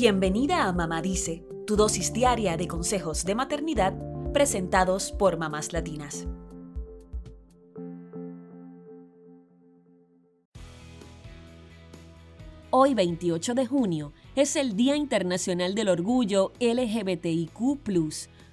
Bienvenida a Mamá Dice, tu dosis diaria de consejos de maternidad presentados por mamás latinas. Hoy 28 de junio es el Día Internacional del Orgullo LGBTIQ,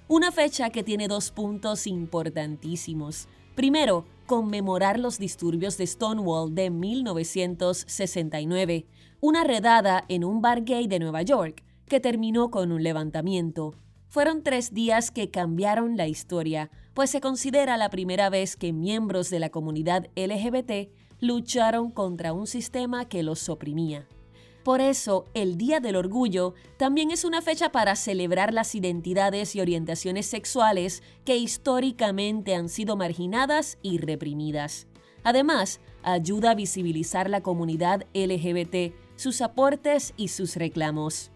una fecha que tiene dos puntos importantísimos. Primero, conmemorar los disturbios de Stonewall de 1969, una redada en un bar gay de Nueva York que terminó con un levantamiento. Fueron tres días que cambiaron la historia, pues se considera la primera vez que miembros de la comunidad LGBT lucharon contra un sistema que los oprimía. Por eso, el Día del Orgullo también es una fecha para celebrar las identidades y orientaciones sexuales que históricamente han sido marginadas y reprimidas. Además, ayuda a visibilizar la comunidad LGBT, sus aportes y sus reclamos.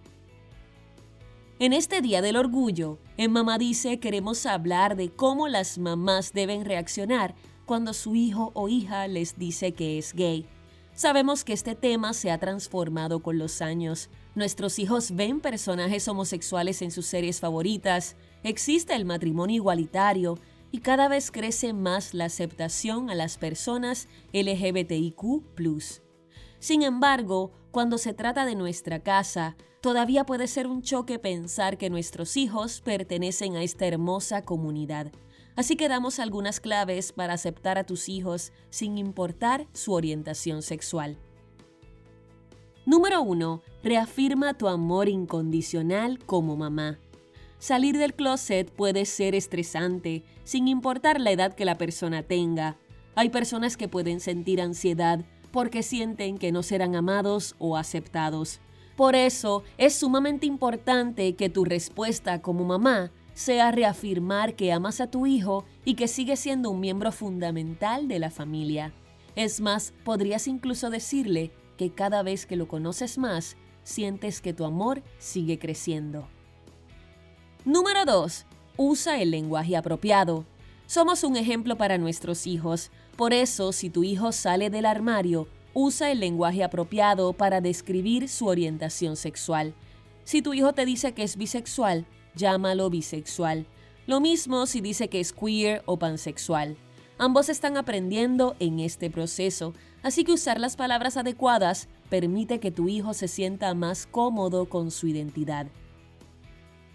En este Día del Orgullo, en Mamá Dice queremos hablar de cómo las mamás deben reaccionar cuando su hijo o hija les dice que es gay Sabemos que este tema se ha transformado con los años. Nuestros hijos ven personajes homosexuales en sus series favoritas, existe el matrimonio igualitario y cada vez crece más la aceptación a las personas LGBTIQ. Sin embargo, cuando se trata de nuestra casa, todavía puede ser un choque pensar que nuestros hijos pertenecen a esta hermosa comunidad. Así que damos algunas claves para aceptar a tus hijos sin importar su orientación sexual. Número 1. Reafirma tu amor incondicional como mamá. Salir del closet puede ser estresante, sin importar la edad que la persona tenga. Hay personas que pueden sentir ansiedad porque sienten que no serán amados o aceptados. Por eso es sumamente importante que tu respuesta como mamá sea reafirmar que amas a tu hijo y que sigue siendo un miembro fundamental de la familia. Es más, podrías incluso decirle que cada vez que lo conoces más, sientes que tu amor sigue creciendo. Número 2. Usa el lenguaje apropiado. Somos un ejemplo para nuestros hijos, por eso si tu hijo sale del armario, usa el lenguaje apropiado para describir su orientación sexual. Si tu hijo te dice que es bisexual, llámalo bisexual. Lo mismo si dice que es queer o pansexual. Ambos están aprendiendo en este proceso, así que usar las palabras adecuadas permite que tu hijo se sienta más cómodo con su identidad.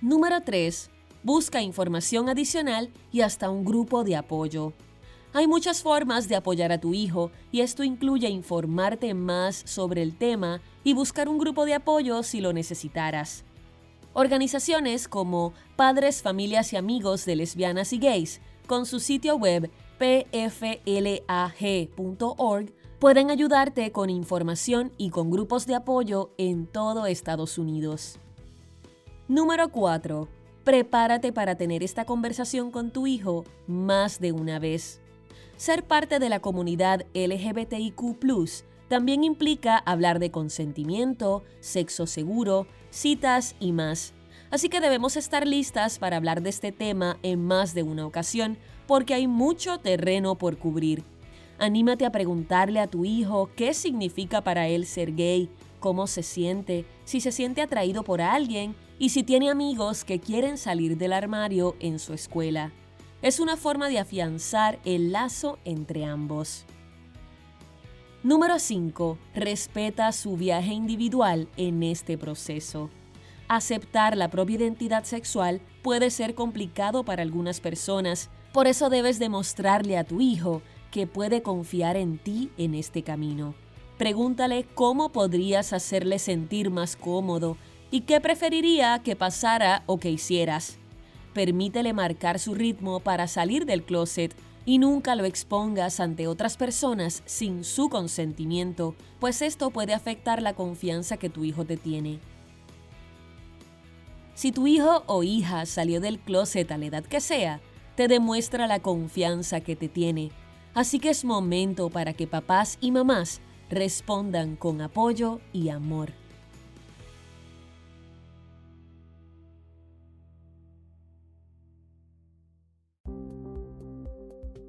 Número 3. Busca información adicional y hasta un grupo de apoyo. Hay muchas formas de apoyar a tu hijo y esto incluye informarte más sobre el tema y buscar un grupo de apoyo si lo necesitaras. Organizaciones como Padres, Familias y Amigos de Lesbianas y Gays, con su sitio web pflag.org, pueden ayudarte con información y con grupos de apoyo en todo Estados Unidos. Número 4. Prepárate para tener esta conversación con tu hijo más de una vez. Ser parte de la comunidad LGBTIQ también implica hablar de consentimiento, sexo seguro, citas y más. Así que debemos estar listas para hablar de este tema en más de una ocasión, porque hay mucho terreno por cubrir. Anímate a preguntarle a tu hijo qué significa para él ser gay, cómo se siente, si se siente atraído por alguien y si tiene amigos que quieren salir del armario en su escuela. Es una forma de afianzar el lazo entre ambos. Número 5. Respeta su viaje individual en este proceso. Aceptar la propia identidad sexual puede ser complicado para algunas personas, por eso debes demostrarle a tu hijo que puede confiar en ti en este camino. Pregúntale cómo podrías hacerle sentir más cómodo y qué preferiría que pasara o que hicieras. Permítele marcar su ritmo para salir del closet y nunca lo expongas ante otras personas sin su consentimiento, pues esto puede afectar la confianza que tu hijo te tiene. Si tu hijo o hija salió del closet a la edad que sea, te demuestra la confianza que te tiene. Así que es momento para que papás y mamás respondan con apoyo y amor.